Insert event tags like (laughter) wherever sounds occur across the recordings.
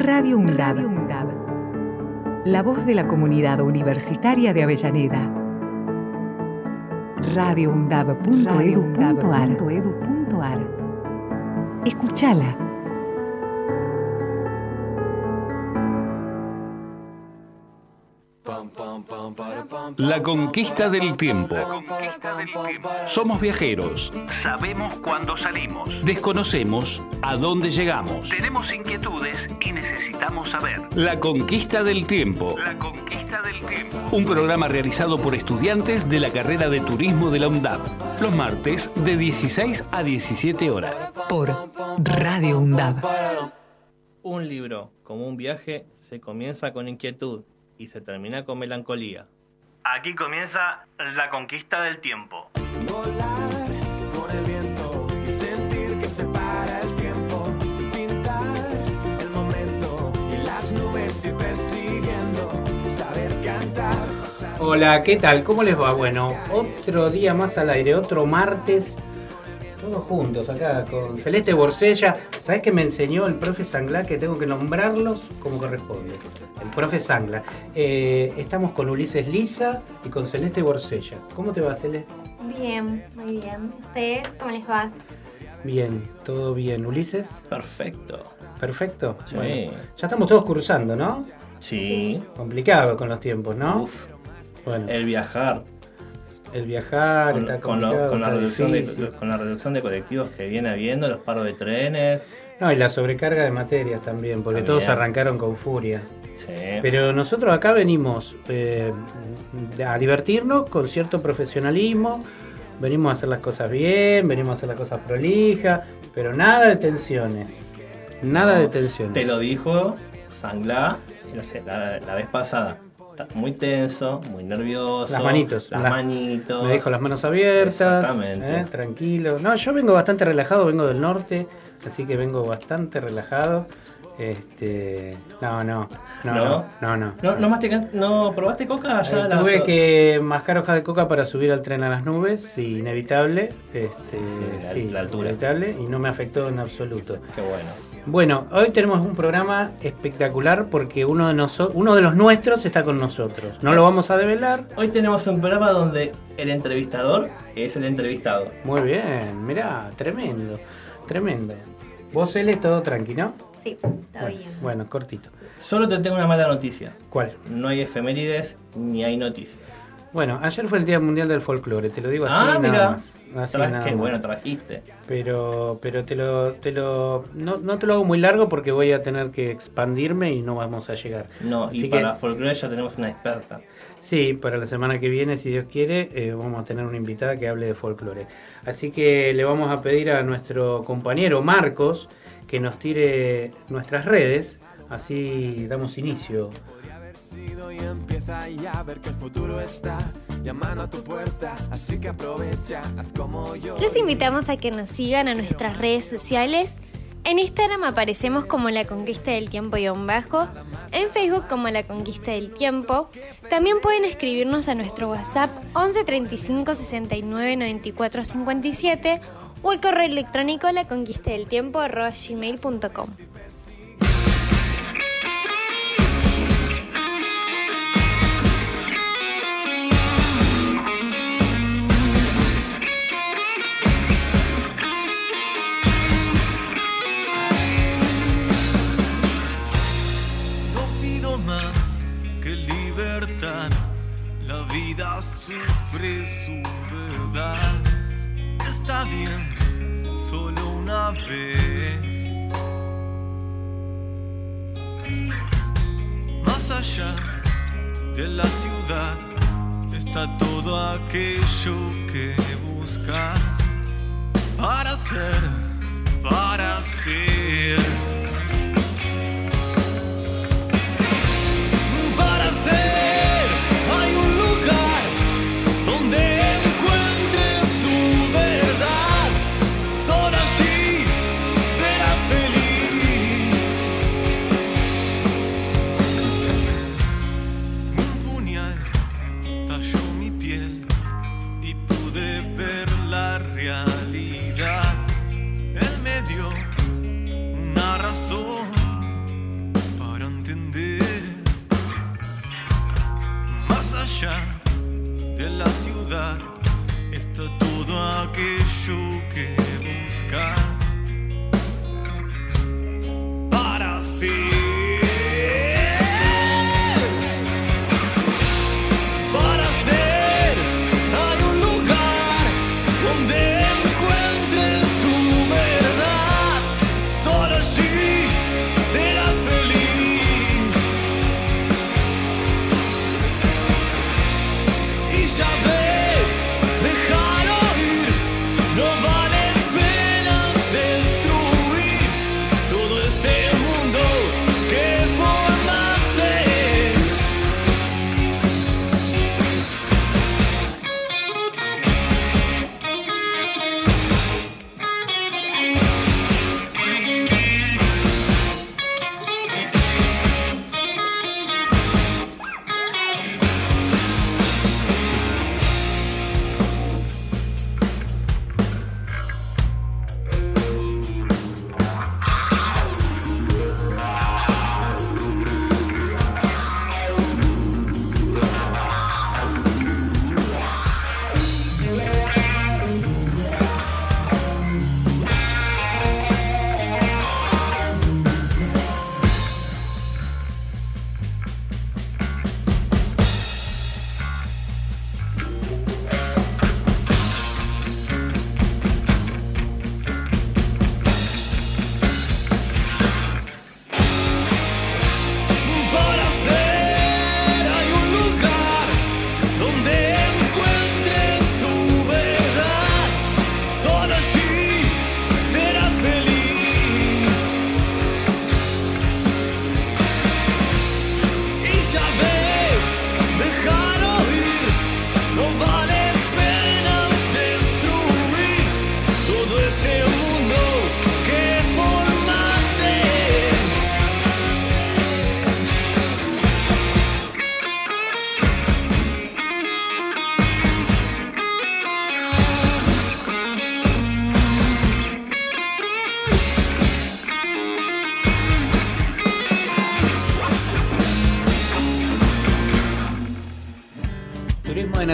Radio UNDAB. La voz de la comunidad universitaria de Avellaneda. radioundab.edu.ar. Escúchala. La conquista del tiempo. Somos viajeros. Sabemos cuándo salimos. Desconocemos a dónde llegamos. Tenemos inquietudes y necesitamos saber. La conquista del tiempo. La conquista del tiempo. Un programa realizado por estudiantes de la carrera de turismo de la UNDAB. Los martes de 16 a 17 horas. Por Radio UNDAB. Un libro, como un viaje, se comienza con inquietud y se termina con melancolía. Aquí comienza la conquista del tiempo. Volar con el viento y sentir que se para el tiempo. Pintar el momento y las nubes ir persiguiendo. Saber cantar. Hola, ¿qué tal? ¿Cómo les va? Bueno, otro día más al aire, otro martes, todos juntos acá con Celeste Borsella. ¿Sabes que me enseñó el profe Sangla que tengo que nombrarlos como corresponde? El profe Sangla. Eh, estamos con Ulises Lisa y con Celeste Borsella. ¿Cómo te va, Celeste? Bien, muy bien. ¿Ustedes cómo les va? Bien, todo bien. ¿Ulises? Perfecto. Perfecto. Sí. Bueno, ya estamos todos cursando, ¿no? Sí. Complicado con los tiempos, ¿no? Uf. Bueno, El viajar. El viajar Con, está con lo- complicado, con la está reducción de, con la reducción de colectivos que viene habiendo, los paros de trenes. No, y la sobrecarga de materias también, porque También. todos arrancaron con furia. Sí. Pero nosotros acá venimos eh, a divertirnos con cierto profesionalismo, venimos a hacer las cosas bien, venimos a hacer las cosas prolijas, pero nada de tensiones. Nada de tensiones. Te lo dijo Sangla la vez pasada. Muy tenso, muy nervioso. Las manitos, Las las- manitos. Me dijo las manos abiertas, Exactamente. eh, tranquilo. No, yo vengo bastante relajado, vengo del norte, así que vengo bastante relajado. Este, no, no, no, ¿No? no, no, no. ¿No, no, mastican- ¿No probaste coca allá? Eh, la- tuve que mascar hoja de coca para subir al tren a las nubes, sí, inevitable. Este, la- sí, la altura. inevitable y no me afectó en absoluto. Qué bueno. Bueno, hoy tenemos un programa espectacular porque uno de, noso- uno de los nuestros está con nosotros. No lo vamos a develar. Hoy tenemos un programa donde el entrevistador es el entrevistado. Muy bien, mirá, tremendo, tremendo. Vos, Ele, todo tranquilo. Sí, está Bueno, bien. bueno, cortito. Solo te tengo una mala noticia. ¿Cuál? No hay efemérides ni hay noticias. Bueno, ayer fue el Día Mundial del Folclore, te lo digo así ah, nada mira. más. Así Tra- nada qué más. bueno trajiste. Pero, pero te lo, te lo, no, no te lo hago muy largo porque voy a tener que expandirme y no vamos a llegar. No, y que- para folclore ya tenemos una experta. Sí, para la semana que viene, si Dios quiere, eh, vamos a tener una invitada que hable de folclore. Así que le vamos a pedir a nuestro compañero Marcos que nos tire nuestras redes, así damos inicio. El yo. Los invitamos a que nos sigan a nuestras redes sociales. En Instagram aparecemos como La Conquista del Tiempo y un bajo, en Facebook como La Conquista del Tiempo. También pueden escribirnos a nuestro WhatsApp 11 35 69 94 57 o al correo electrónico la conquista del tiempo. Sufre su verdad. Está bien, solo una vez. Más allá de la ciudad está todo aquello que buscas para ser, para ser.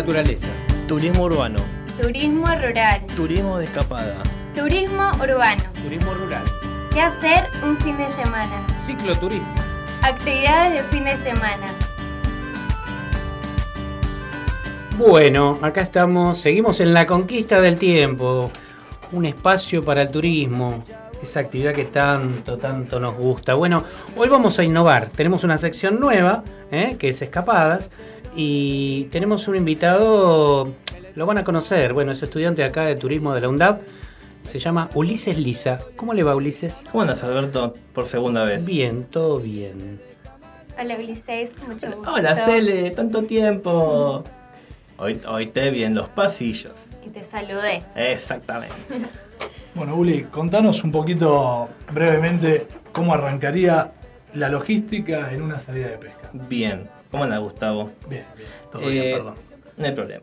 Naturaleza. Turismo urbano, Turismo rural. turismo de escapada, Turismo urbano. Turismo rural. ¿Qué hacer un fin de semana? Cicloturismo. Actividades de fin de semana. Bueno, acá estamos, seguimos en la conquista del tiempo, un espacio para el turismo, esa actividad que tanto, tanto nos gusta. Bueno, hoy vamos a innovar, tenemos una sección nueva, ¿eh? que es Escapadas, y tenemos un invitado, lo van a conocer, bueno, es estudiante acá de turismo de la UNDAP, se llama Ulises Lisa. ¿Cómo le va Ulises? ¿Cómo andas, Alberto, por segunda vez? Bien, todo bien. Hola Ulises, mucho gusto. Hola, Cele, tanto tiempo. Hoy, hoy te vi en los pasillos. Y te saludé. Exactamente. (laughs) Bueno, Uli, contanos un poquito brevemente cómo arrancaría la logística en una salida de pesca. Bien. ¿Cómo anda, Gustavo? Bien, bien, todo Eh, bien, perdón. No hay problema.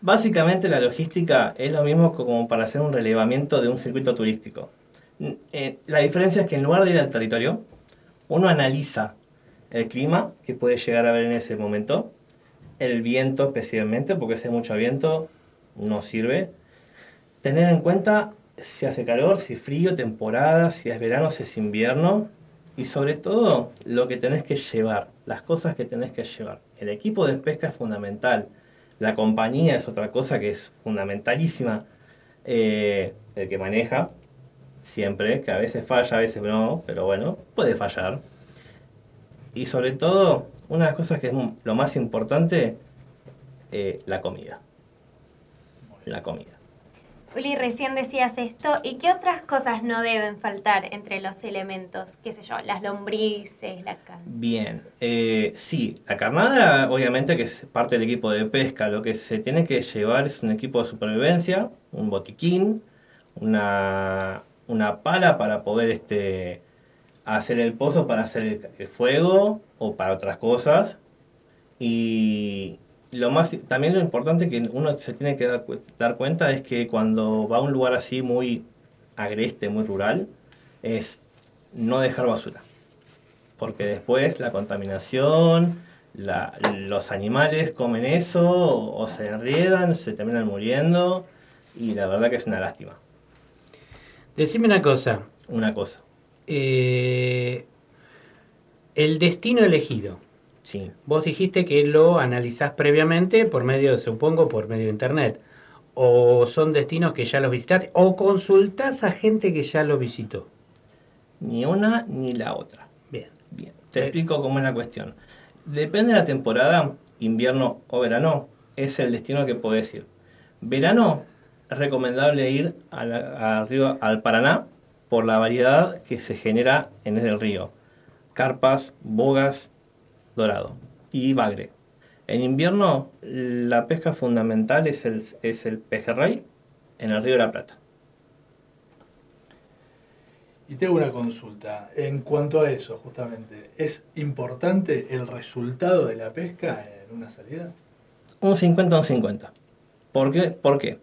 Básicamente la logística es lo mismo co- como para hacer un relevamiento de un circuito turístico. Eh, la diferencia es que en lugar de ir al territorio, uno analiza el clima que puede llegar a haber en ese momento, el viento especialmente, porque si hay mucho viento no sirve. Tener en cuenta si hace calor, si es frío, temporada, si es verano, si es invierno. Y sobre todo lo que tenés que llevar, las cosas que tenés que llevar. El equipo de pesca es fundamental. La compañía es otra cosa que es fundamentalísima. Eh, el que maneja, siempre, que a veces falla, a veces no, pero bueno, puede fallar. Y sobre todo, una de las cosas que es lo más importante, eh, la comida. La comida. Uli, recién decías esto. ¿Y qué otras cosas no deben faltar entre los elementos? ¿Qué sé yo? Las lombrices, la carne. Bien, eh, sí, la carnada obviamente que es parte del equipo de pesca, lo que se tiene que llevar es un equipo de supervivencia, un botiquín, una, una pala para poder este, hacer el pozo, para hacer el, el fuego o para otras cosas. Y lo más, también lo importante que uno se tiene que dar, dar cuenta es que cuando va a un lugar así muy agreste, muy rural, es no dejar basura porque después la contaminación, la- los animales comen eso o, o se enriedan, se terminan muriendo y la verdad que es una lástima. Decime una cosa. Una cosa. eh, el destino elegido. Sí. Vos dijiste que lo analizás previamente por medio, supongo, por medio de internet. O son destinos que ya los visitaste. O consultás a gente que ya lo visitó. Ni una ni la otra. Bien. Bien. Te Eh. explico cómo es la cuestión. Depende de la temporada, invierno o verano, es el destino que podés ir. Verano es recomendable ir a la- al río, al Paraná por la variedad que se genera en el río. Carpas, bogas, dorado y bagre. En invierno la pesca fundamental es el, es el pejerrey en el río de la Plata. Y tengo una consulta. En cuanto a eso, justamente, ¿es importante el resultado de la pesca en una salida? Un 50 un 50. ¿Por qué? ¿Por qué?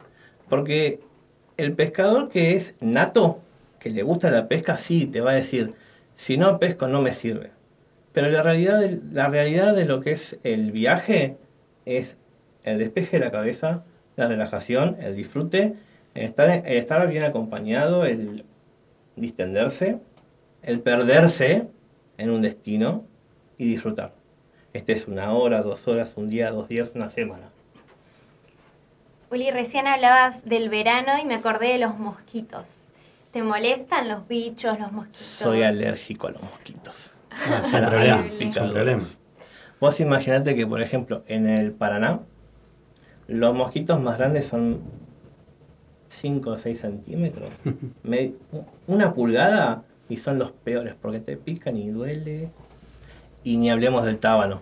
Porque el pescador que es nato, que le gusta la pesca, sí, te va a decir, si no pesco no me sirve. Pero la realidad, la realidad de lo que es el viaje es el despeje de la cabeza, la relajación, el disfrute, el estar, el estar bien acompañado, el distenderse, el perderse en un destino y disfrutar. Este es una hora, dos horas, un día, dos días, una semana. Uli, recién hablabas del verano y me acordé de los mosquitos. ¿Te molestan los bichos, los mosquitos? Soy alérgico a los mosquitos. Ah, la- problema. Vos imaginate que, por ejemplo, en el Paraná, los mosquitos más grandes son 5 o 6 centímetros. (laughs) Me- una pulgada y son los peores porque te pican y duele. Y ni hablemos del tábano.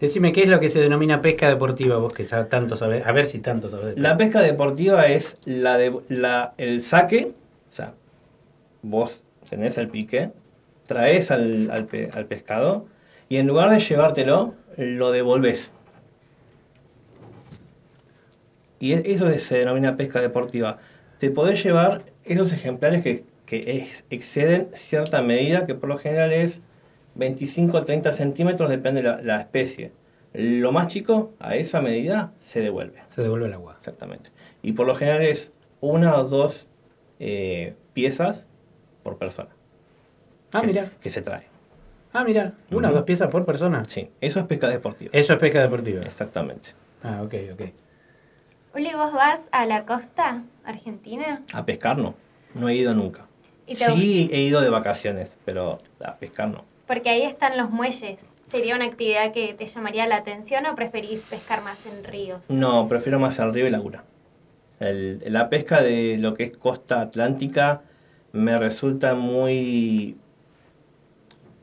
Decime, ¿qué es lo que se denomina pesca deportiva? Vos que ya tanto sabés. A ver si tanto sabés. La pesca deportiva es la de, la, el saque, o sea, vos tenés el pique, traes al, al pe- al pescado y en lugar de llevártelo, lo devolves. Y eso se denomina pesca deportiva. Te podés llevar esos ejemplares que, que ex- exceden cierta medida, que por lo general es 25 o 30 centímetros, depende de la, la especie. Lo más chico, a esa medida, se devuelve. Se devuelve el agua. Exactamente. Y por lo general es una o dos eh, piezas por persona Ah, que, mira. que se trae. Ah, mira. Una o dos piezas por persona. Sí, eso es pesca deportiva. Eso es pesca deportiva. Exactamente. Ah, ok, ok. Uli, ¿vos vas a la costa argentina? A pescar no. No he ido nunca. ¿Y te Sí he ido de vacaciones, pero a pescar no. Porque ahí están los muelles. ¿Sería una actividad que te llamaría la atención o preferís pescar más en ríos? No, prefiero más el río y laguna. El- la pesca de lo que es costa atlántica me resulta muy...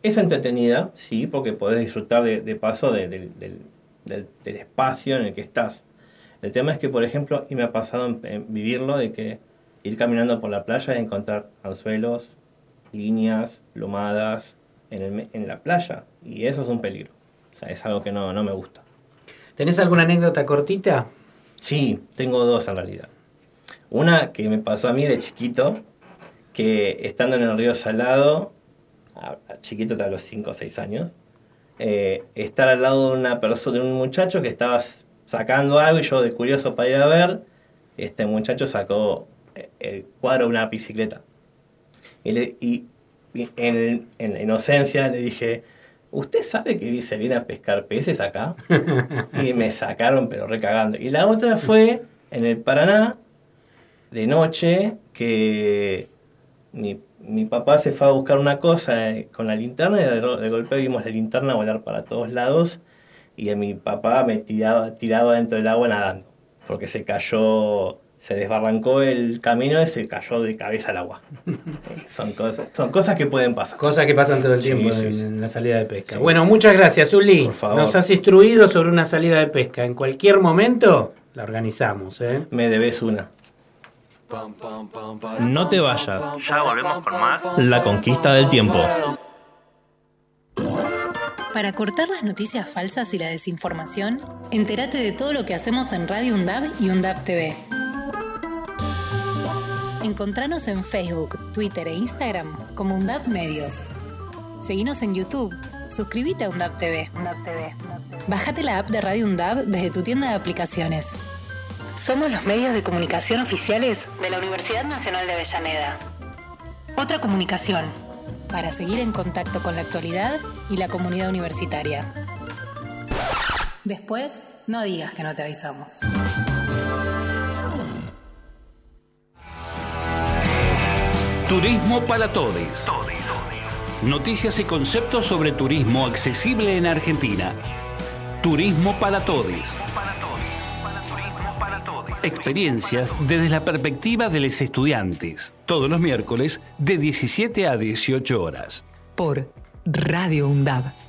Es entretenida, sí, porque podés disfrutar de, de paso de- del, del- espacio en el que estás. El tema es que, por ejemplo, y me ha pasado en, en vivirlo, de que ir caminando por la playa y encontrar anzuelos, líneas, lomadas en, el en la playa. Y eso es un peligro. O sea, es algo que no, no me gusta. ¿Tenés alguna anécdota cortita? Sí, tengo dos en realidad. Una que me pasó a mí de chiquito, que estando en el río Salado, a- a chiquito hasta los 5 o 6 años, eh, estar al lado de una persona, de un muchacho que estaba sacando algo y yo de curioso para ir a ver, este muchacho sacó eh, el cuadro de una bicicleta. Y, le- y- y en, en la inocencia le dije, ¿usted sabe que se viene a pescar peces acá? (laughs) y me sacaron pero recagando. Y la otra fue en el Paraná, de noche, que mi, mi papá se fue a buscar una cosa eh, con la linterna y de, de golpe vimos la linterna volar para todos lados y a mi papá me tiraba, tirado dentro del agua nadando, porque se cayó, se desbarrancó el camino y se cayó de cabeza al agua. (laughs) Son, cosas, son cosas que pueden pasar. Cosas que pasan todo el Sí, tiempo sí, en, sí. en la salida de pesca. Bueno, muchas gracias, Uli. Por favor. Nos has instruido sobre una salida de pesca. En cualquier momento la organizamos, ¿eh? Me debes una. No te vayas. Ya volvemos con más. La conquista del tiempo. Para cortar las noticias falsas y la desinformación, entérate de todo lo que hacemos en Radio UNDAB y UNDAB TV. Encontranos en Facebook, Twitter e Instagram como UNDAB Medios. Seguinos en YouTube. Suscríbete a UNDAB TV. Bájate la app de Radio UNDAB desde tu tienda de aplicaciones. Somos los medios de comunicación oficiales de la Universidad Nacional de Avellaneda. Otra comunicación para seguir en contacto con la actualidad y la comunidad universitaria. Después, no digas que no te avisamos. Turismo para todos. Noticias y conceptos sobre turismo accesible en Argentina. Turismo para todos. Experiencias desde la perspectiva de los estudiantes. Todos los miércoles de 17 a 18 horas. Por Radio UNDAB.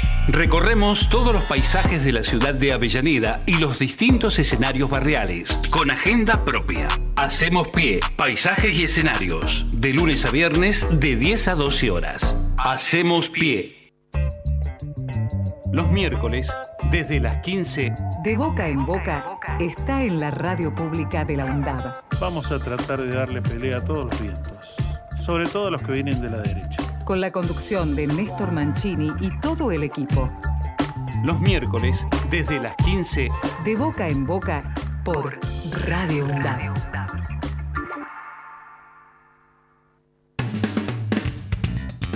Recorremos todos los paisajes de la ciudad de Avellaneda y los distintos escenarios barriales, con agenda propia. Hacemos pie, paisajes y escenarios, de lunes a viernes de 10 a 12 horas. Hacemos pie. Los miércoles, desde las 15, De boca en boca está en la radio pública de la UNDAB. Vamos a tratar de darle pelea a todos los vientos, sobre todo a los que vienen de la derecha. Con la conducción de Néstor Mancini y todo el equipo. los miércoles, desde las 15, De boca en boca por Radio UNDAB.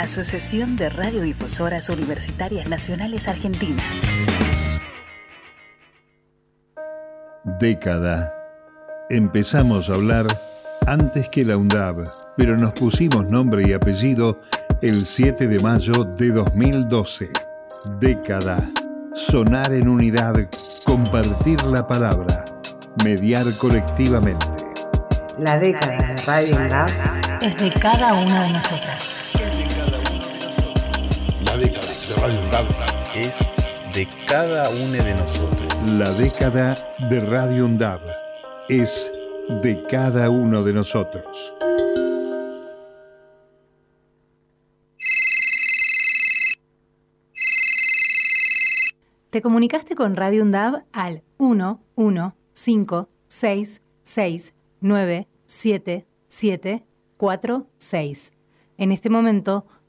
Asociación de Radiodifusoras Universitarias Nacionales Argentinas. Década. Empezamos a hablar antes que la UNDAB, pero nos pusimos nombre y apellido el 7 de mayo de 2012. Década. Sonar en unidad, compartir la palabra, mediar colectivamente. La década de Radio UNDAB Es de cada una de nosotras. Es de cada uno de nosotros. La década de Radio UNDAB es de cada uno de nosotros. Te comunicaste con Radio UNDAB al 1 1 5 6 6 9 7 7 4 6. En este momento,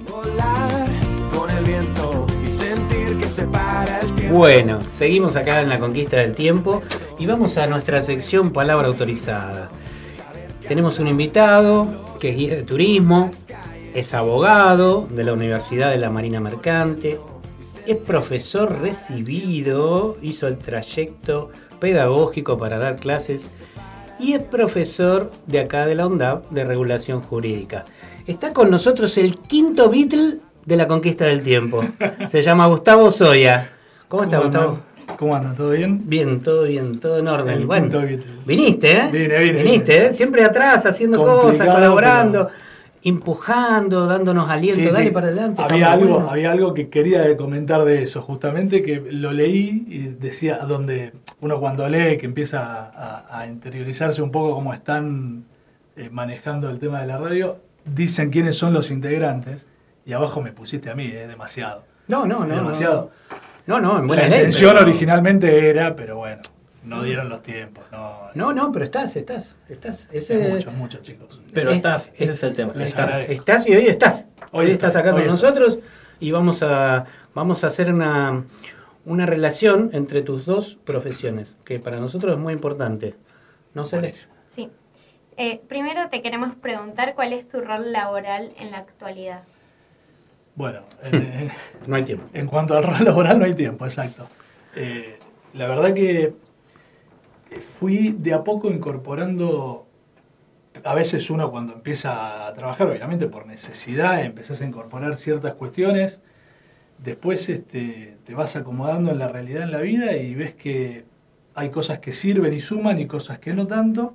Volar con el viento y sentir que se para el tiempo. Bueno, seguimos acá en la conquista del tiempo y vamos a nuestra sección Palabra Autorizada. Tenemos un invitado que es guía de turismo, es abogado de la Universidad de la Marina Mercante, es profesor recibido, hizo el trayecto pedagógico para dar clases y es profesor de acá de la UNDAP de regulación jurídica. Está con nosotros el quinto Beatle de la conquista del tiempo. Se llama Gustavo Soya. ¿Cómo está, ¿Cómo Gustavo? ¿Cómo anda? ¿Todo bien? Bien, todo bien, todo en orden. El bueno, quinto Beatle. viniste, ¿eh? Vine, vine, Viniste, vine. ¿eh? Siempre atrás, haciendo cosas, colaborando, empujando, dándonos aliento. Sí, Dale sí. para adelante. Había algo, bueno. había algo que quería comentar de eso, justamente que lo leí y decía donde uno cuando lee que empieza a interiorizarse un poco cómo están eh, manejando el tema de la radio, dicen quiénes son los integrantes y abajo me pusiste a mí, es demasiado. No, no, no. demasiado. No, no, en buena La ley, intención pero- originalmente era, pero bueno. no dieron los tiempos. No, No, no, pero estás, estás, estás. Ese- Es mucho, mucho, chicos. Pero Es- estás, ese es el tema. Estás. y hoy estás. Hoy, Hoy estás estoy, acá hoy con estoy. nosotros y vamos a, vamos a hacer una, una relación entre tus dos profesiones, que para nosotros es muy importante. ¿No sé? Eh, primero te queremos preguntar cuál es tu rol laboral en la actualidad. Bueno, (laughs) en, No hay tiempo. en cuanto al rol laboral no hay tiempo, exacto. Eh, la verdad que fui de a poco incorporando, a veces uno cuando empieza a trabajar, obviamente por necesidad, empezás a incorporar ciertas cuestiones, después este, te vas acomodando en la realidad en la vida y ves que hay cosas que sirven y suman y cosas que no tanto.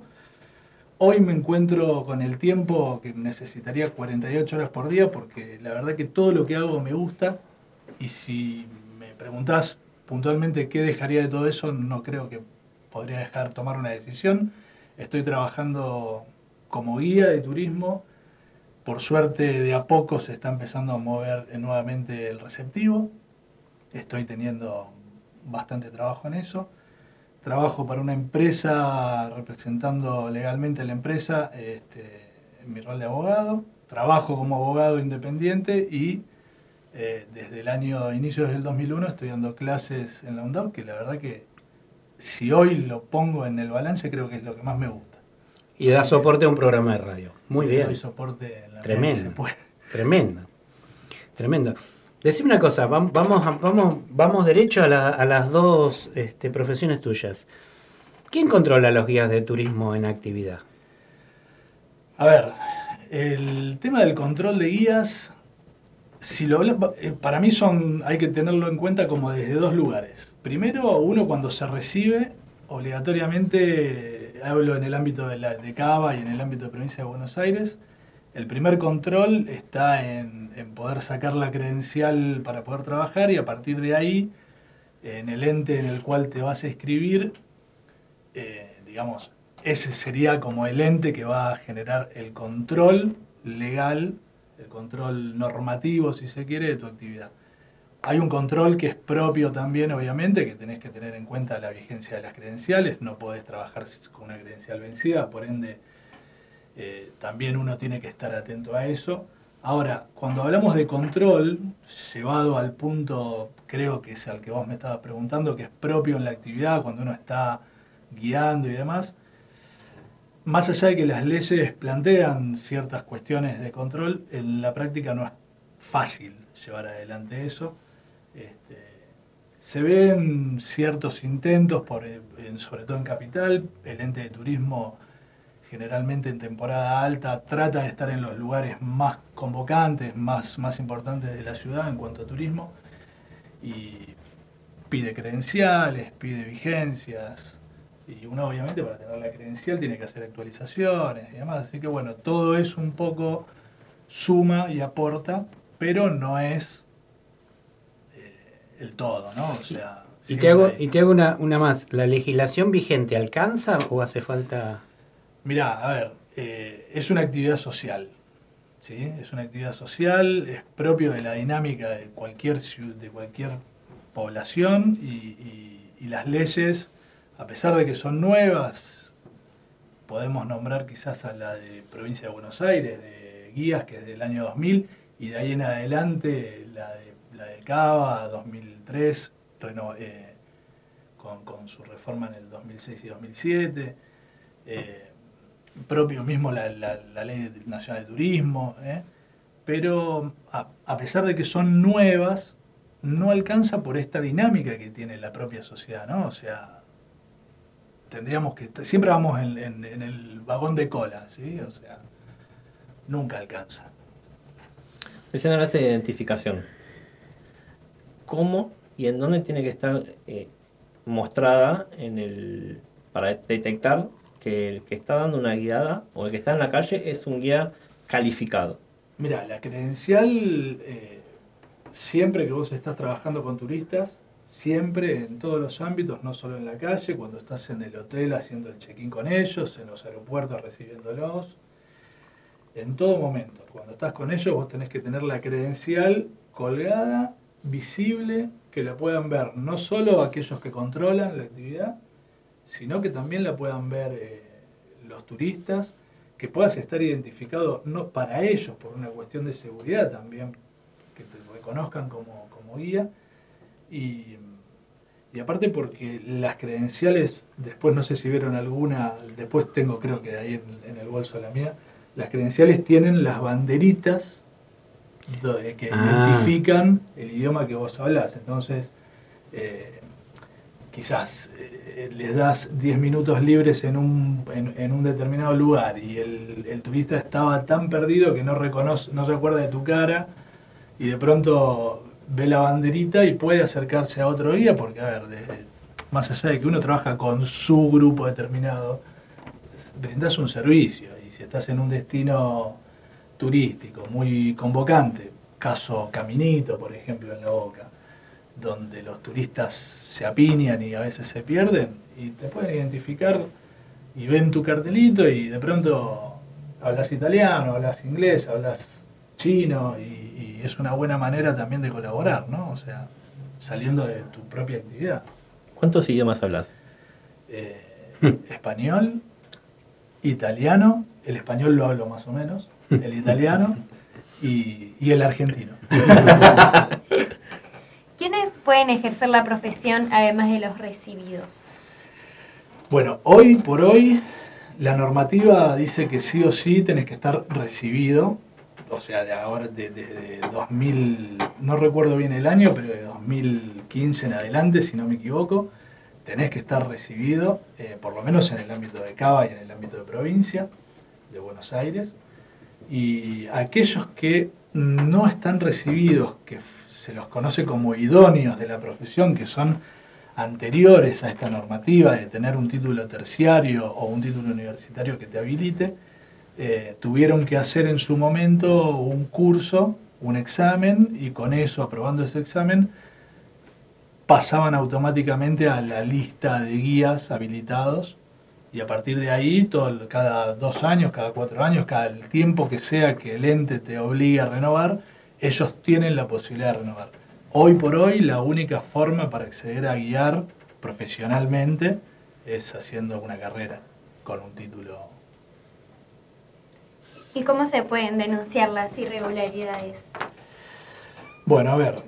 Hoy me encuentro con el tiempo que necesitaría 48 horas por día porque la verdad que todo lo que hago me gusta y si me preguntás puntualmente qué dejaría de todo eso, no creo que podría dejar tomar una decisión. Estoy trabajando como guía de turismo. Por suerte de a poco se está empezando a mover nuevamente el receptivo. Estoy teniendo bastante trabajo en eso. Trabajo para una empresa representando legalmente a la empresa este, en mi rol de abogado. Trabajo como abogado independiente y eh, desde el año inicios del 2001 estoy dando clases en la UNDAP, que la verdad que si hoy lo pongo en el balance creo que es lo que más me gusta. Y da soporte a un programa de radio. Muy bien. doy soporte en la Tremendo. se puede. Tremendo. Tremendo. Decime una cosa, vam- vamos, vamos, vamos derecho a, la- las dos este, profesiones tuyas. ¿Quién controla los guías de turismo en actividad? A ver, el tema del control de guías, si lo eh, para mí son, hay que tenerlo en cuenta como desde dos lugares. Primero, uno cuando se recibe, obligatoriamente, eh, hablo en el ámbito de, la, de Cava y en el ámbito de provincia de Buenos Aires, el primer control está en, poder sacar la credencial para poder trabajar y a partir de ahí, en el ente en el cual te vas a inscribir, eh, digamos, ese sería como el ente que va a generar el control legal, el control normativo, si se quiere, de tu actividad. Hay un control que es propio también, obviamente, que tenés que tener en cuenta la vigencia de las credenciales, no podés trabajar con una credencial vencida, por ende, eh, también uno tiene que estar atento a eso. Ahora, cuando hablamos de control, llevado al punto, creo que es al que vos me estabas preguntando, que es propio en la actividad, cuando uno está guiando y demás, más allá de que las leyes plantean ciertas cuestiones de control, en la práctica no es fácil llevar adelante eso. Este, se ven ciertos intentos, por, sobre todo en Capital, el ente de turismo generalmente en temporada alta trata de estar en los lugares más convocantes, más, más importantes de la ciudad en cuanto a turismo, y pide credenciales, pide vigencias, y uno obviamente para tener la credencial tiene que hacer actualizaciones y demás, así que bueno, todo eso un poco suma y aporta, pero no es eh, el todo, ¿no? O sea, Y te hago, y te hago una, una más. ¿La legislación vigente alcanza o hace falta...? Mirá, a ver, eh, es una actividad social, ¿sí? Es una actividad social, es propio de la dinámica de cualquier, de cualquier población y, las leyes, a pesar de que son nuevas, podemos nombrar quizás a la de Provincia de Buenos Aires, de Guías, que es del año 2000, y de ahí en adelante la de, la de Cava, 2003, reno- eh, con, su reforma en el 2006 y 2007. eh, propio mismo la, la- ley nacional de turismo, ¿eh? pero a, pesar de que son nuevas, no alcanza por esta dinámica que tiene la propia sociedad, ¿no? O sea, tendríamos que, siempre vamos en, el vagón de cola, ¿sí? O sea, nunca alcanza. Recién de identificación. ¿Cómo y en dónde tiene que estar eh, mostrada en el para detectar que el que está dando una guiada o el que está en la calle es un guía calificado? Mira, la credencial, eh, siempre que vos estás trabajando con turistas, siempre en todos los ámbitos, no solo en la calle, cuando estás en el hotel haciendo el check-in con ellos, en los aeropuertos recibiéndolos, en todo momento, cuando estás con ellos vos tenés que tener la credencial colgada, visible, que la puedan ver no solo aquellos que controlan la actividad, sino que también la puedan ver eh, los turistas, que puedas estar identificado no para ellos, por una cuestión de seguridad también, que te reconozcan como, como guía, y, y aparte porque las credenciales, después no sé si vieron alguna, después tengo creo que ahí en, en el bolso la mía, las credenciales tienen las banderitas que Ah. identifican el idioma que vos hablás. Entonces, eh, quizás eh, les das 10 minutos libres en un, en, un determinado lugar y el, turista estaba tan perdido que no reconoce, no se de tu cara y de pronto ve la banderita y puede acercarse a otro guía porque, a ver, más allá de que uno trabaja con su grupo determinado, brindas un servicio y si estás en un destino turístico muy convocante, caso Caminito, por ejemplo, en la Boca, donde los turistas se apiñan y a veces se pierden y te pueden identificar y ven tu cartelito y de pronto hablas italiano, hablas inglés, hablas chino y, y es una buena manera también de colaborar, ¿no? O sea, saliendo de tu propia actividad. ¿Cuántos idiomas hablas? Eh, español, italiano, el español lo hablo más o menos, el italiano y, y el argentino. (laughs) ¿Quiénes pueden ejercer la profesión además de los recibidos? Bueno, hoy por hoy la normativa dice que sí o sí tenés que estar recibido, o sea, de ahora, de- desde 2000, no recuerdo bien el año, pero de 2015 en adelante, si no me equivoco, tenés que estar recibido, eh, por lo menos en el ámbito de Cava y en el ámbito de provincia, de Buenos Aires. Y aquellos que no están recibidos, que se los conoce como idóneos de la profesión, que son anteriores a esta normativa de tener un título terciario o un título universitario que te habilite, eh, tuvieron que hacer en su momento un curso, un examen, y con eso, aprobando ese examen, pasaban automáticamente a la lista de guías habilitados y a partir de ahí, todo, cada dos años, cada cuatro años, cada el tiempo que sea que el ente te obligue a renovar, ellos tienen la posibilidad de renovar. Hoy por hoy, la única forma para acceder a guiar profesionalmente es haciendo una carrera con un título. ¿Y cómo se pueden denunciar las irregularidades? Bueno, a ver,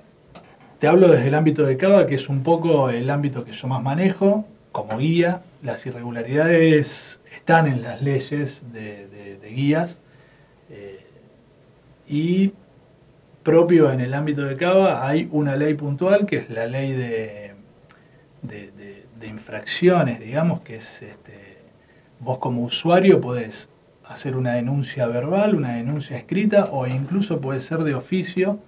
te hablo desde el ámbito de Cava, que es un poco el ámbito que yo más manejo como guía. Las irregularidades están en las leyes de, de- de guías eh, y propio en el ámbito de Cava hay una ley puntual que es la ley de, de- infracciones, digamos, que es este, vos como usuario podés hacer una denuncia verbal, una denuncia escrita o incluso puede ser de oficio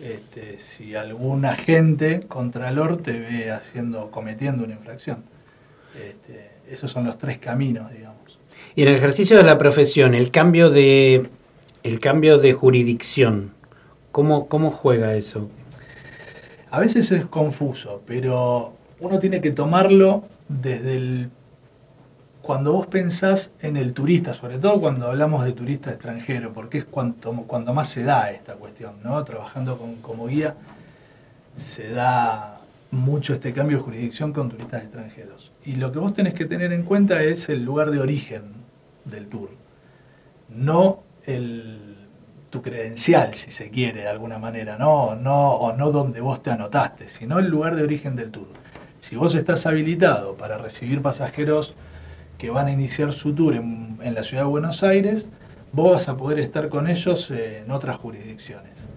este, si algún agente contralor te ve haciendo, cometiendo una infracción. Este, esos son los tres caminos, digamos. Y en el ejercicio de la profesión, el cambio de, el cambio de jurisdicción, ¿cómo, cómo juega eso? A veces es confuso, pero uno tiene que tomarlo desde el... Cuando vos pensás en el turista, sobre todo cuando hablamos de turista extranjero, porque es cuando más se da esta cuestión, ¿no? Trabajando con- como guía, se da mucho este cambio de jurisdicción con turistas extranjeros. Y lo que vos tenés que tener en cuenta es el lugar de origen del tour, no el, tu credencial, si se quiere, de alguna manera, no, no, o no donde vos te anotaste, sino el lugar de origen del tour. Si vos estás habilitado para recibir pasajeros que van a iniciar su tour en, en la ciudad de Buenos Aires, vos vas a poder estar con ellos eh, en otras jurisdicciones.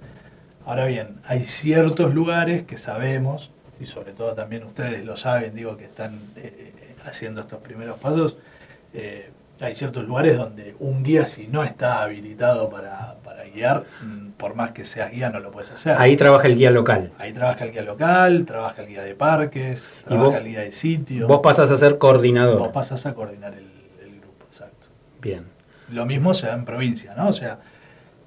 Ahora bien, hay ciertos lugares que sabemos, y sobre todo también ustedes lo saben, digo que están eh, eh, haciendo estos primeros pasos, eh, hay ciertos lugares donde un guía si no está habilitado para guiar, mm, por más que seas guía no lo puedes hacer. Ahí trabaja el guía local. Ahí trabaja el guía local, trabaja el guía de parques, trabaja vos- el guía de sitio. Vos pasas a ser coordinador. Vos pasas a coordinar el, el grupo, exacto. Bien. Lo mismo se da en provincia, ¿no? O sea,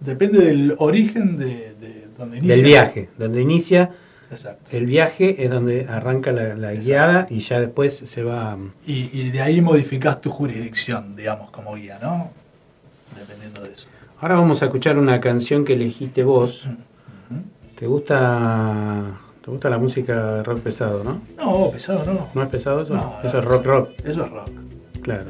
depende del origen de, de donde inicia. Del viaje, donde inicia Exacto. el viaje es donde arranca la, la guiada y ya después se va... Y, y de ahí modificás tu jurisdicción, digamos, como guía, ¿no? Dependiendo de eso. Ahora vamos a escuchar una canción que elegiste vos. ¿Te gusta ¿Te gusta la música rock pesado, no? No, pesado no. ¿No es pesado eso? No, eso no, es rock rock. Eso es rock. Claro.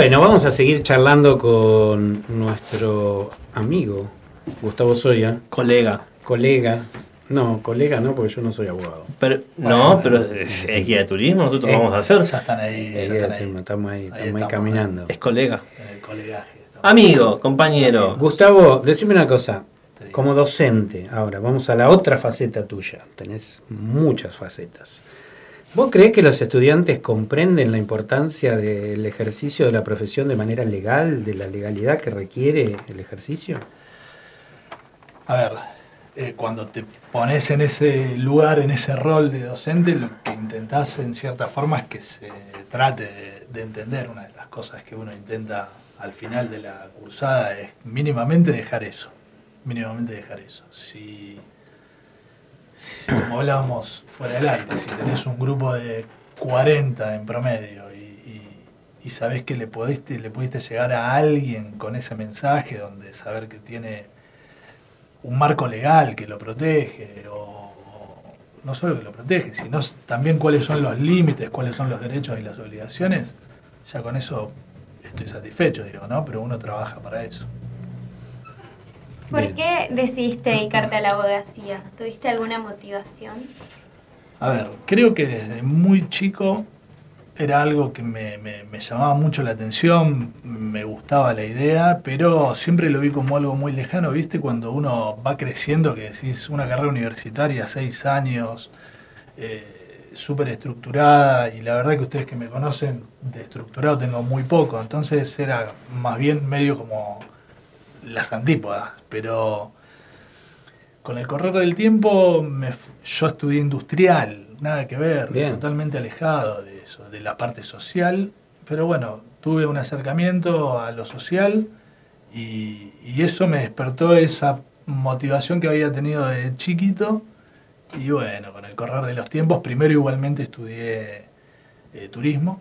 Bueno, vamos a seguir charlando con nuestro amigo Gustavo Soya. Colega. Colega. No, colega no, porque yo no soy abogado. Pero, no, pero es, es guía de turismo, nosotros Eh, vamos a hacer. Ya están ahí, Eh, ya están ahí. Estamos ahí, estamos ahí estamos, caminando. Es colega. El colegaje. Amigo, compañero. Gustavo, decime una cosa. Como docente, ahora vamos a la otra faceta tuya. Tenés muchas facetas. ¿Vos creés que los estudiantes comprenden la importancia del ejercicio de la profesión de manera legal, de la legalidad que requiere el ejercicio? A ver, eh, cuando te pones en ese lugar, en ese rol de docente, lo que intentás en cierta forma es que se trate de, de entender. Una de las cosas que uno intenta al final de la cursada es mínimamente dejar eso. Mínimamente dejar eso. Si, si, como hablábamos fuera del aire, si tenés un grupo de 40 en promedio y, y, sabés que le pudiste, le pudiste llegar a alguien con ese mensaje, donde saber que tiene un marco legal que lo protege, o no solo que lo protege, sino también cuáles son los límites, cuáles son los derechos y las obligaciones, ya con eso estoy satisfecho, digo, ¿no? Pero uno trabaja para eso. ¿Por Bien. qué decidiste dedicarte a la abogacía? ¿Tuviste alguna motivación? A ver, creo que desde muy chico era algo que me, me- me llamaba mucho la atención, me gustaba la idea, pero siempre lo vi como algo muy lejano, ¿viste? Cuando uno va creciendo, que decís una carrera universitaria, seis años, eh, súper estructurada, y la verdad que ustedes que me conocen, de estructurado tengo muy poco, entonces era más bien medio como las antípodas, pero con el correr del tiempo me yo estudié industrial, nada que ver, Bien. totalmente alejado de eso, de la parte social, pero bueno, tuve un acercamiento a lo social y, y eso me despertó esa motivación que había tenido de chiquito y bueno, con el correr de los tiempos, primero igualmente estudié eh, turismo.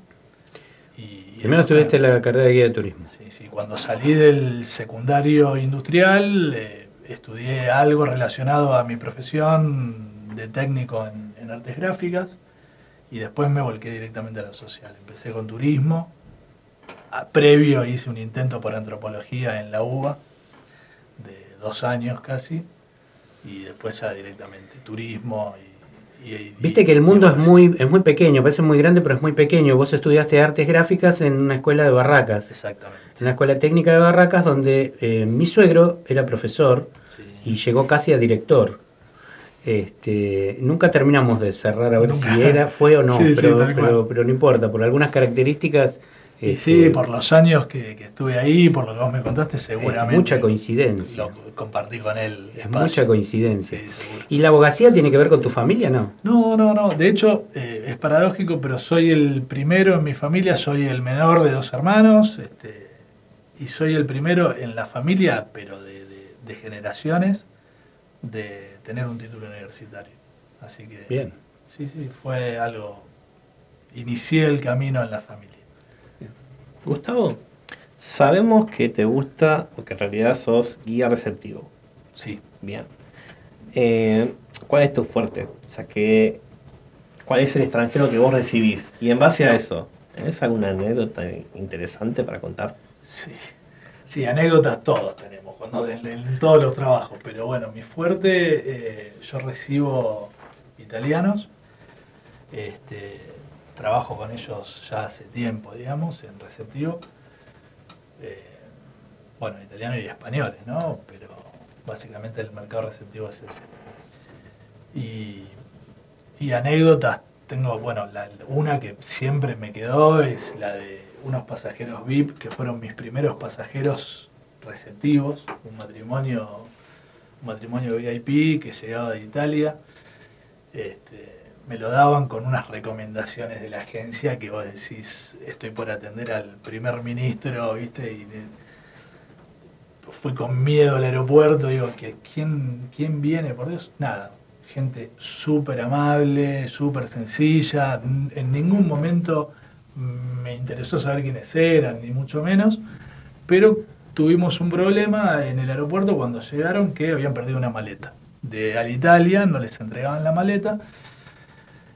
Y Primero estudiaste la carrera de guía de turismo. Sí, sí, cuando salí del secundario industrial, eh, estudié algo relacionado a mi profesión de técnico en, en artes gráficas y después me volqué directamente a lo social. Empecé con turismo, a- previo hice un intento por antropología en la UBA, de dos años casi, y después ya directamente turismo y- Viste que el mundo es muy, es muy pequeño, parece muy grande, pero es muy pequeño. Vos estudiaste artes gráficas en una escuela de Barracas. Exactamente. En una escuela técnica de Barracas donde eh, mi suegro era profesor y llegó casi a director. Este, nunca terminamos de cerrar a ver Nunca. si era, fue o no, (laughs) Sí, pero, pero no importa, por algunas características. Y este, sí, por los años que, que estuve ahí, por lo que vos me contaste, seguramente. mucha coincidencia. Lo compartí con él. Es mucha coincidencia. ¿Y la abogacía tiene que ver con tu familia, no? No, no, no. De hecho, eh, es paradójico, pero soy el primero en mi familia, soy el menor de dos hermanos, este, y soy el primero en la familia, pero de, de- de generaciones, de tener un título universitario. Así que. Bien. Sí, sí, fue algo. Inicié el camino en la familia. Gustavo, sabemos que te gusta, o que en realidad sos guía receptivo. Sí. Bien. Eh, ¿Cuál es tu fuerte? O sea, que, ¿cuál es el extranjero que vos recibís? Y en base a eso, ¿tenés alguna anécdota interesante para contar? Sí. Sí, anécdotas todos tenemos, cuando, en, en todos los trabajos, pero bueno, mi fuerte, eh, yo recibo italianos, este, trabajo con ellos ya hace tiempo, digamos, en receptivo, Eh, bueno, italianos y españoles, ¿no? Pero básicamente el mercado receptivo es ese. Y, anécdotas, tengo, bueno, una que siempre me quedó es la de unos pasajeros VIP que fueron mis primeros pasajeros receptivos, un matrimonio, un matrimonio VIP que llegaba de Italia. Este, me lo daban con unas recomendaciones de la agencia que vos decís, estoy por atender al primer ministro, ¿viste? Y fui con miedo al aeropuerto, digo, que ¿quién, ¿quién viene? Por Dios, nada. Gente súper amable, súper sencilla, en ningún momento me interesó saber quiénes eran, ni mucho menos, pero tuvimos un problema en el aeropuerto cuando llegaron que habían perdido una maleta. De Alitalia no les entregaban la maleta,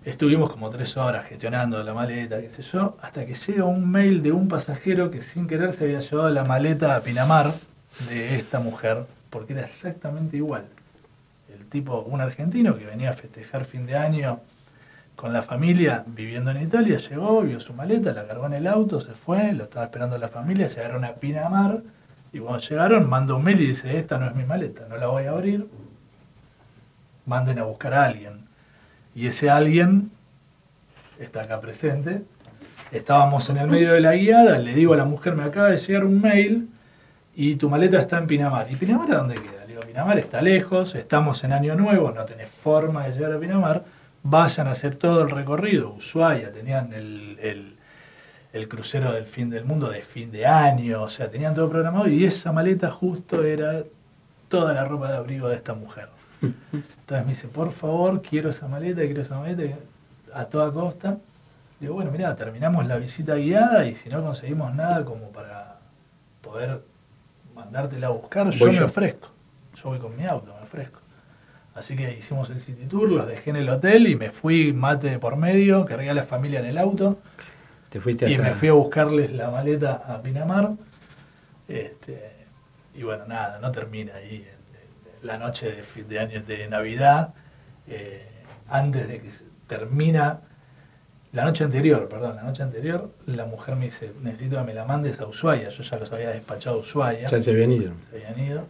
estuvimos como tres horas gestionando la maleta, qué sé yo, hasta que llega un mail de un pasajero que sin querer se había llevado la maleta a Pinamar de esta mujer, porque era exactamente igual. El tipo, un argentino que venía a festejar fin de año con la familia viviendo en Italia, llegó, vio su maleta, la cargó en el auto, se fue, lo estaba esperando la familia, llegaron a Pinamar y cuando llegaron manda un mail y dice, esta no es mi maleta, no la voy a abrir, manden a buscar a alguien. Y ese alguien está acá presente. Estábamos en el medio de la guiada, le digo a la mujer, me acaba de llegar un mail y tu maleta está en Pinamar. ¿Y Pinamar a dónde queda? Le digo, Pinamar está lejos, estamos en Año Nuevo, no tenés forma de llegar a Pinamar. Vayan a hacer todo el recorrido. Ushuaia, tenían el, el- el crucero del fin del mundo de fin de año, o sea, tenían todo programado y esa maleta justo era toda la ropa de abrigo de esta mujer. Entonces me dice, por favor, quiero esa maleta, quiero esa maleta, a toda costa. Digo, bueno, mira, terminamos la visita guiada y si no conseguimos nada como para poder mandártela a buscar, yo me ofrezco. Yo voy con mi auto, me ofrezco. Así que hicimos el City Tour, los dejé en el hotel y me fui mate de por medio, cargué a la familia en el auto Te fuiste y me fui a buscarles la maleta a Pinamar. Este, y bueno, nada, no termina ahí la noche de, fin de año de Navidad, eh, antes de que termina, la noche anterior, perdón, la noche anterior, la mujer me dice, necesito que me la mandes a Ushuaia. Yo ya los había despachado a Ushuaia. Ya se habían ido. Se habían ido.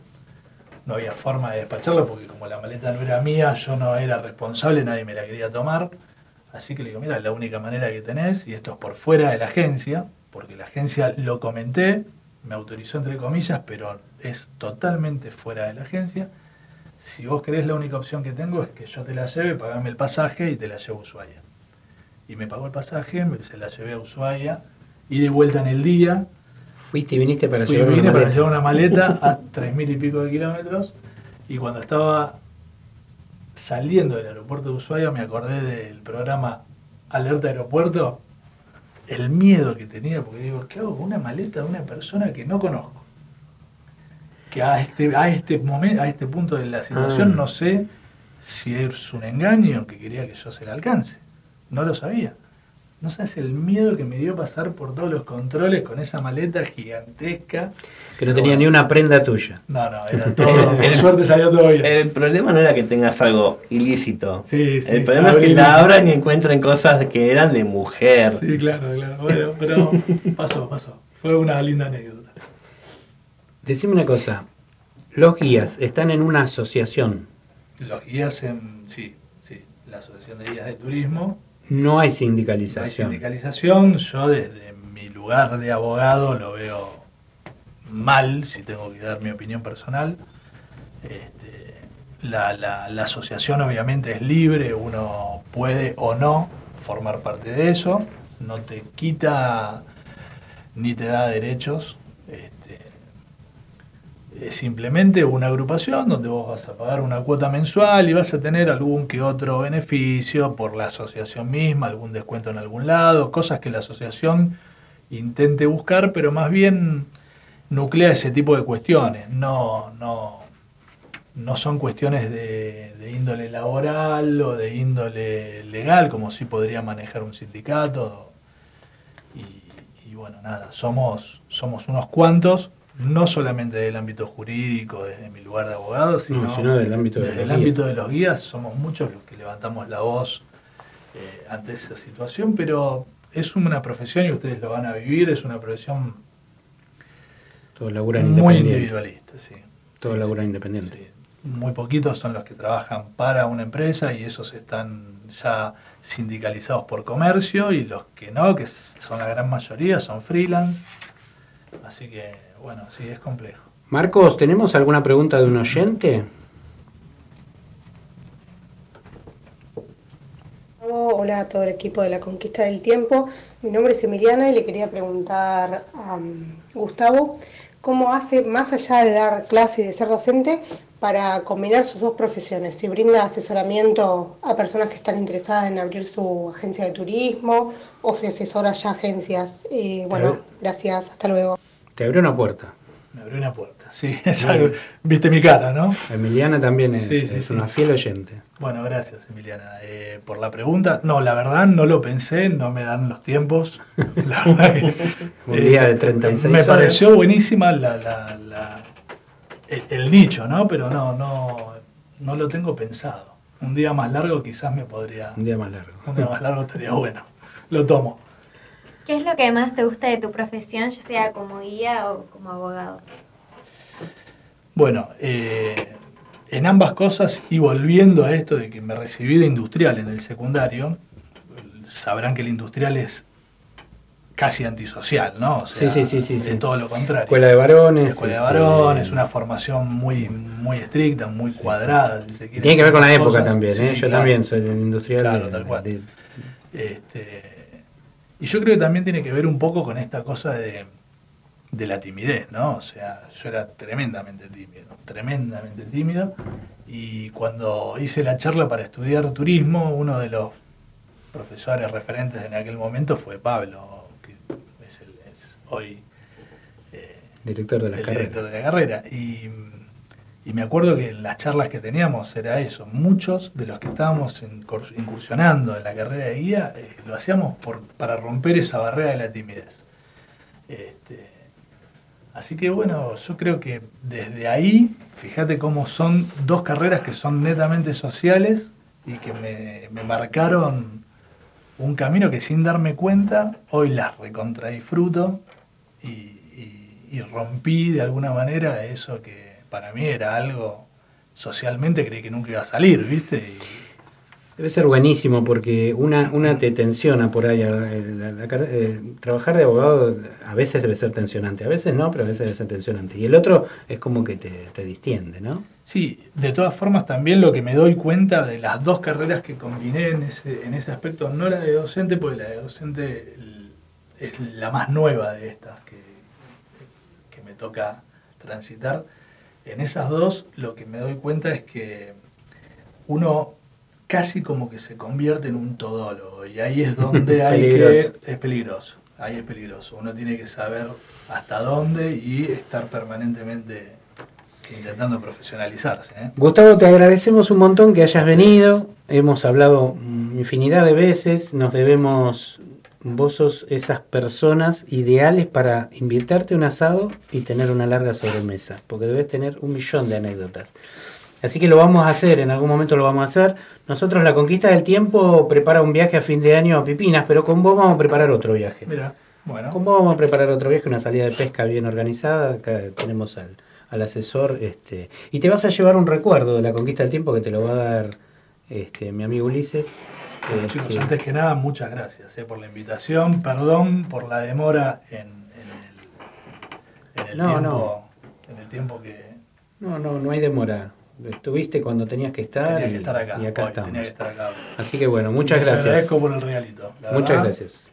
No había forma de despacharla porque como la maleta no era mía, yo no era responsable, nadie me la quería tomar. Así que le digo, mira, la única manera que tenés, y esto es por fuera de la agencia, porque la agencia lo comenté, me autorizó entre comillas, pero es totalmente fuera de la agencia. Si vos querés, la única opción que tengo es que yo te la lleve, pagame el pasaje y te la llevo a Ushuaia. Y me pagó el pasaje, me- se la llevé a Ushuaia, y de vuelta en el día. Fuiste y viniste para Fui, llevar una vine para maleta. llevar una maleta a (laughs) tres mil y pico de kilómetros, y cuando estaba saliendo del aeropuerto de Ushuaia me acordé del programa Alerta Aeropuerto, el miedo que tenía, porque digo, ¿qué hago con una maleta de una persona que no conozco? Que a este, a este momento, a este punto de la situación Ah. no sé si es un engaño que quería que yo se la alcance. No lo sabía. No sabes el miedo que me dio pasar por todos los controles con esa maleta gigantesca. Que no tenía ni una prenda tuya. No, no, era (laughs) todo. Por suerte salió todo bien. El problema no era que tengas algo ilícito. Sí, sí, el problema es que la abran y encuentren cosas que eran de mujer. Sí, claro, claro. Bueno, pero pasó, pasó. Fue una linda anécdota. Decime una cosa. Los guías están en una asociación. Los guías en. Sí, sí. La Asociación de Guías de Turismo. No hay No hay sindicalización. sindicalización. Yo, desde mi lugar de abogado, lo veo mal, si tengo que dar mi opinión personal. Este, la, la- la asociación, obviamente, es libre. Uno puede o no formar parte de eso. No te quita ni te da derechos. Es simplemente una agrupación donde vos vas a pagar una cuota mensual y vas a tener algún que otro beneficio por la asociación misma, algún descuento en algún lado, cosas que la asociación intente buscar, pero más bien nuclea ese tipo de cuestiones. No, no, no son cuestiones de, de índole laboral o de índole legal, como sí podría manejar un sindicato. Y, y bueno, nada, somos, somos unos cuantos, no solamente del ámbito jurídico, desde mi lugar de abogado, sino, No, sino del ámbito de desde el guías. ámbito de los guías, somos muchos los que levantamos la voz eh, ante esa situación, pero es una profesión y ustedes lo van a vivir, es una profesión Todos laburan muy individualista, sí. Todos Sí, laburan sí, independiente. sí. Muy poquitos son los que trabajan para una empresa y esos están ya sindicalizados por comercio y los que no, que son la gran mayoría, son freelance. Así que, bueno, sí, es complejo. Marcos, ¿tenemos alguna pregunta de un oyente? Hola a todo el equipo de la Conquista del Tiempo. Mi nombre es Emiliana y le quería preguntar a um, Gustavo cómo hace, más allá de dar clase y de ser docente, para combinar sus dos profesiones. Si brinda asesoramiento a personas que están interesadas en abrir su agencia de turismo o si asesora ya agencias. Eh, bueno, gracias, hasta luego. Te abrió una puerta. Me abrió una puerta, sí. es algo- Viste mi cara, ¿no? Emiliana también es, Sí, sí, es sí. una fiel oyente. Bueno, gracias Emiliana eh, por la pregunta. No, la verdad no lo pensé, no me dan los tiempos. (laughs) La verdad que, Un día de 36 Me horas. pareció buenísima la, la- la- el, el nicho, ¿no? Pero no, no, no lo tengo pensado. Un día más largo quizás me podría... Un día más largo. Un día más largo estaría bueno. Lo tomo. ¿Qué es lo que más te gusta de tu profesión, ya sea como guía o como abogado? Bueno, eh, en ambas cosas y volviendo a esto de que me recibí de industrial en el secundario, sabrán que el industrial es casi antisocial, ¿no? O Sí, sí, sí, sí, Es sí. todo lo contrario. Escuela de varones, Escuela de este, varones, una formación muy, muy estricta, muy cuadrada. si se quiere Tiene que ver con la época también, ¿eh? Sí, Yo claro. también soy industrial. Claro, tal cual. Este, y yo creo que también tiene que ver un poco con esta cosa de, de la timidez, ¿no? O sea, yo era tremendamente tímido, tremendamente tímido. Y cuando hice la charla para estudiar turismo, uno de los profesores referentes en aquel momento fue Pablo, que es, el- es hoy director de la el carrera. director de la carrera. Y, y me acuerdo que en las charlas que teníamos era eso. Muchos de los que estábamos incur- incursionando en la carrera de guía eh, lo hacíamos por, para romper esa barrera de la timidez. Este, Así que bueno, yo creo que desde ahí, fíjate cómo son dos carreras que son netamente sociales y que me, marcaron un camino que sin darme cuenta, hoy las recontra disfruto y, y- y rompí de alguna manera eso que para mí era algo socialmente creí que nunca iba a salir, ¿viste? Y- Debe ser buenísimo porque una, una te tensiona por ahí. la- la- la carre- eh, trabajar de abogado a veces debe ser tensionante, a veces no, pero a veces debe ser tensionante. Y el otro es como que te, te distiende, ¿no? Sí, de todas formas también lo que me doy cuenta de las dos carreras que combiné en ese, en ese aspecto, no la de docente, porque la de docente es la más nueva de estas que, que me toca transitar. En esas dos lo que me doy cuenta es que uno casi como que se convierte en un todólogo y ahí es (laughs) donde hay que... Es peligroso, ahí es peligroso. Uno tiene que saber hasta dónde y estar permanentemente intentando profesionalizarse. ¿eh? Gustavo, te agradecemos un montón que hayas venido. Hemos hablado mm, infinidad de veces. Nos debemos. Vos sos esas personas ideales para invitarte a un asado y tener una larga sobremesa, porque debes tener un millón de anécdotas. Así que lo vamos a hacer, en algún momento lo vamos a hacer. Nosotros, la Conquista del Tiempo, prepara un viaje a fin de año a Pipinas, pero con vos vamos a preparar otro viaje. Mira, bueno. Con vos vamos a preparar otro viaje, una salida de pesca bien organizada. Acá tenemos al, al asesor. Este, y te vas a llevar un recuerdo de la conquista del tiempo que te lo va a dar este, mi amigo Ulises. Bueno, Este, chicos, antes que nada, muchas gracias eh, por la invitación. Perdón por la demora en, en el, en el No, tiempo, no. en el tiempo que No, no, no hay demora. Estuviste cuando tenías que estar, tenía que estar acá. y acá hoy, estamos. tenía que estar acá. Así que bueno, muchas Les gracias. agradezco por el regalito. Muchas verdad. gracias.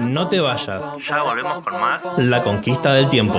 No te vayas. Ya volvemos con más. La conquista del tiempo.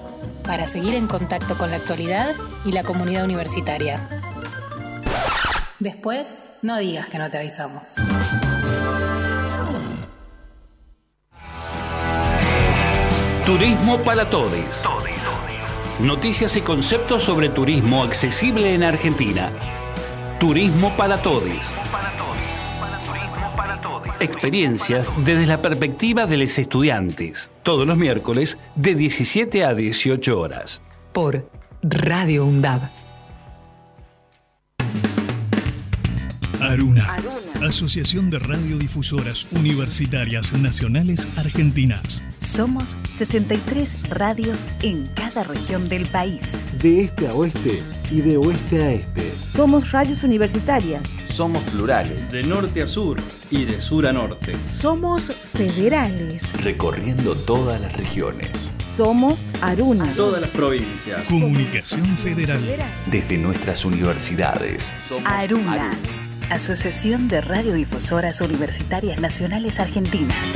para seguir en contacto con la actualidad y la comunidad universitaria. Después, no digas que no te avisamos. Turismo para todos. Noticias y conceptos sobre turismo accesible en Argentina. Turismo para todos. Experiencias desde la perspectiva de los estudiantes. Todos los miércoles de 17 a 18 horas. Por Radio UNDAB. Aruna. Asociación de Radiodifusoras Universitarias Nacionales Argentinas. Somos 63 radios en cada región del país. De este a oeste y de oeste a este. Somos radios universitarias. Somos plurales. De norte a sur y de sur a norte. Somos federales. Recorriendo todas las regiones. Somos Aruna. Todas las provincias. Comunicación Federal. Desde nuestras universidades. Aruna. Asociación de Radiodifusoras Universitarias Nacionales Argentinas.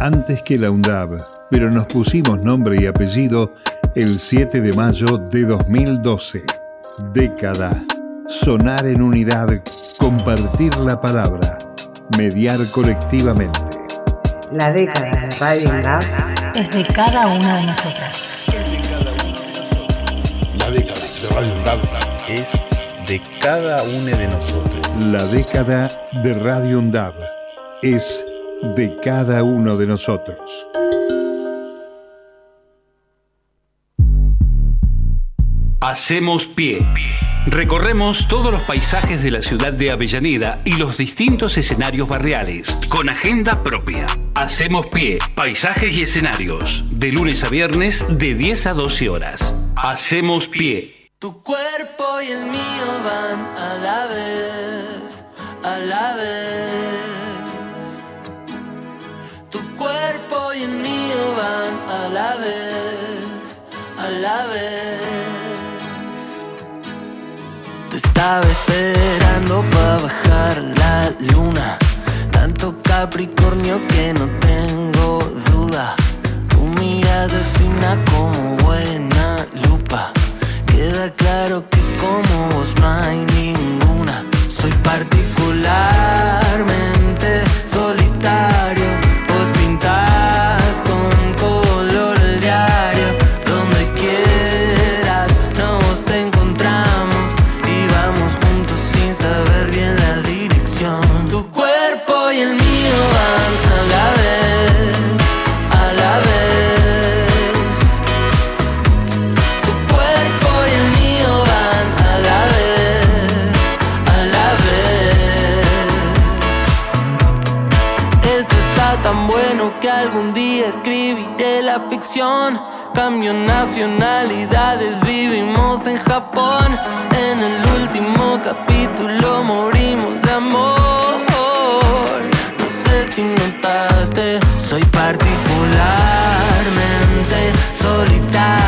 antes que la UNDAB, pero nos pusimos nombre y apellido el 7 de mayo de 2012. Década. Sonar en unidad, compartir la palabra, mediar colectivamente. La década de Radio UNDAB Es de cada una de nosotras. La década de Radio UNDAB Es de cada uno de nosotros. La década de Radio UNDAB es de cada uno de nosotros. Hacemos pie. Recorremos todos los paisajes de la ciudad de Avellaneda y los distintos escenarios barriales, con agenda propia. Hacemos pie, paisajes y escenarios, de lunes a viernes de 10 a 12 horas. Hacemos pie. Tu cuerpo y el mío van a la vez, a la vez. Cuerpo y el mío van a la vez, a la vez. Te estaba esperando para bajar la luna. Tanto Capricornio que no tengo duda. Tu mirada es fina como buena lupa. Queda claro que como vos no hay ninguna. Soy particularmente solitario. Cambio nacionalidades, vivimos en Japón. En el último capítulo morimos de amor. No sé si notaste, soy particularmente solitario.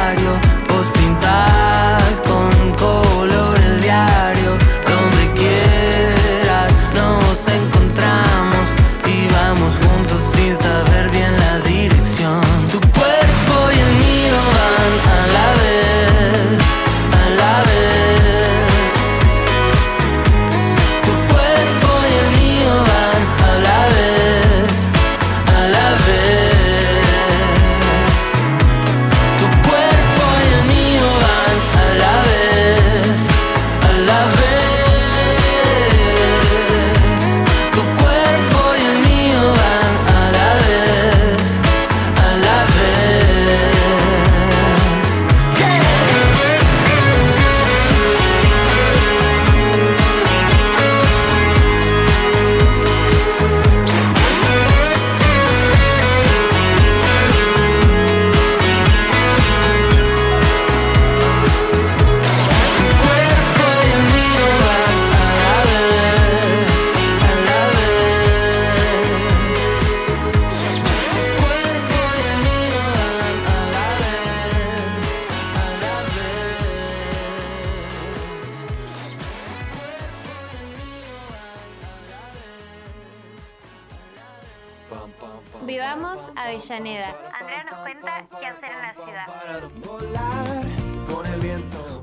Vivamos Avellaneda. Andrea nos cuenta qué hacer en la ciudad.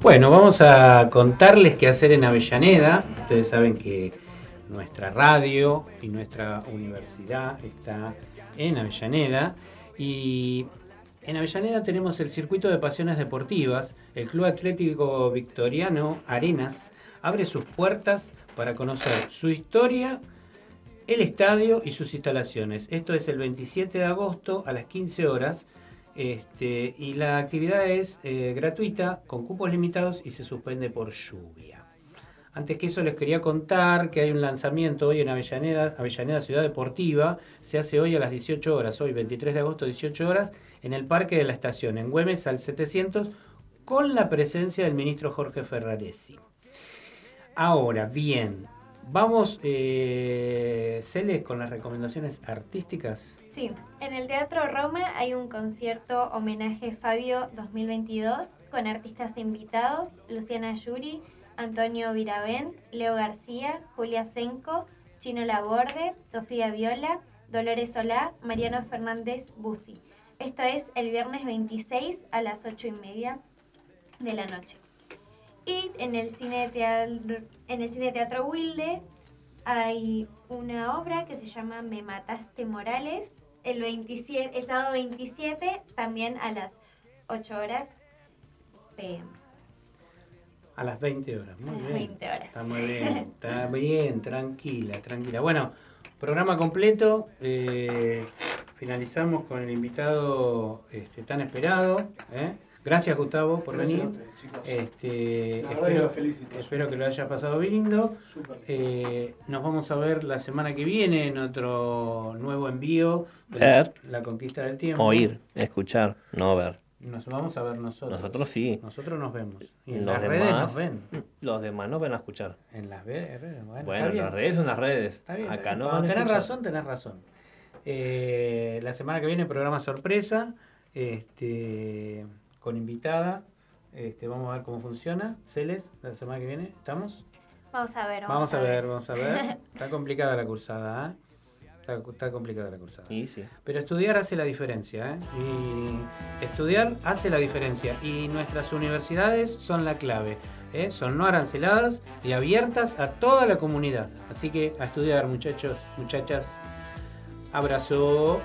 Bueno, vamos a contarles qué hacer en Avellaneda. Ustedes saben que nuestra radio y nuestra universidad está en Avellaneda. Y en Avellaneda tenemos el circuito de pasiones deportivas. El Club Atlético Victoriano Arenas abre sus puertas para conocer su historia, el estadio y sus instalaciones. Esto es el 27 de agosto a las 15 horas. Este, y la actividad es eh, gratuita, con cupos limitados y se suspende por lluvia. Antes que eso les quería contar que hay un lanzamiento hoy en Avellaneda, Avellaneda Ciudad Deportiva. Se hace hoy a las 18 horas, hoy 23 de agosto 18 horas, en el Parque de la Estación, en Güemes al 700, con la presencia del ministro Jorge Ferraresi. Ahora, bien, vamos, eh, Cele, con las recomendaciones artísticas. Sí, en el Teatro Roma hay un concierto homenaje Fabio 2022 con artistas invitados, Luciana Yuri, Antonio Viravent, Leo García, Julia Senco, Chino Laborde, Sofía Viola, Dolores Solá, Mariano Fernández Busi. Esto es el viernes 26 a las 8 y media de la noche. Y en el Cine Teatro, en el Cine Teatro Wilde hay una obra que se llama Me Mataste Morales, el, 27, el sábado 27, también a las 8 horas pm. A las 20 horas, muy A bien. 20 horas. Está muy bien, (laughs) está bien, tranquila, tranquila. Bueno, programa completo. eh, finalizamos con el invitado este, tan esperado, ¿eh? Gracias Gustavo por Gracias venir. chicos. Este, La verdad que espero, los felicito. espero que lo hayas pasado bien lindo. Eh, nos vamos a ver la semana que viene en otro nuevo envío. Ver. La conquista del tiempo. Oír, escuchar, no ver. Nos vamos a ver nosotros. Nosotros sí. Nosotros nos vemos. Y en Los las redes nos ven. Los demás no ven a escuchar. En las redes, bueno, Bueno, las redes son las redes. Está bien, Acá está bien. no van a tenés escuchar. razón, tenés razón. Eh, la semana que viene programa sorpresa, este, con invitada. Este, vamos a ver cómo funciona. Celes, la semana que viene, ¿estamos? Vamos a ver. Vamos a ver, vamos a ver. (laughs) Está complicada la cursada, ¿eh? Está, está complicada la cursada. Y sí. Pero estudiar hace la diferencia, ¿eh? Y estudiar hace la diferencia. Y nuestras universidades son la clave. ¿eh? Son no aranceladas y abiertas a toda la comunidad. Así que a estudiar, muchachos, muchachas. Abrazo.